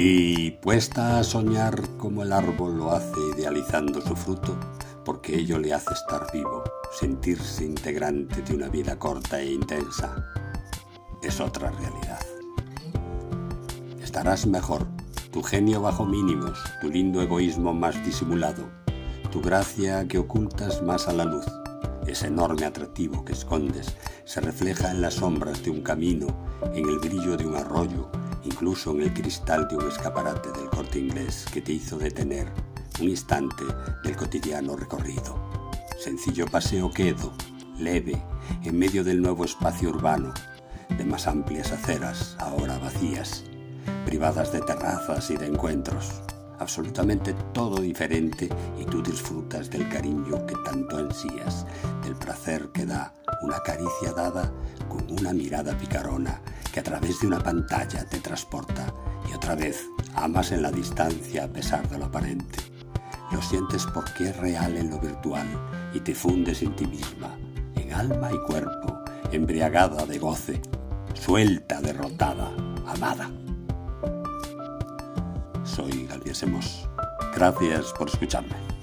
Y puesta a soñar como el árbol lo hace idealizando su fruto, porque ello le hace estar vivo, sentirse integrante de una vida corta e intensa, es otra realidad. Estarás mejor, tu genio bajo mínimos, tu lindo egoísmo más disimulado, tu gracia que ocultas más a la luz, ese enorme atractivo que escondes, se refleja en las sombras de un camino, en el brillo de un arroyo, incluso en el cristal de un escaparate del corte inglés que te hizo detener un instante del cotidiano recorrido. Sencillo paseo quedo, leve, en medio del nuevo espacio urbano, de más amplias aceras, ahora vacías, privadas de terrazas y de encuentros, absolutamente todo diferente y tú disfrutas del cariño que tanto ansías, del placer que da una caricia dada con una mirada picarona a través de una pantalla te transporta y otra vez amas en la distancia a pesar de lo aparente. Lo sientes porque es real en lo virtual y te fundes en ti misma, en alma y cuerpo, embriagada de goce, suelta, derrotada, amada. Soy Galviesemos. Gracias por escucharme.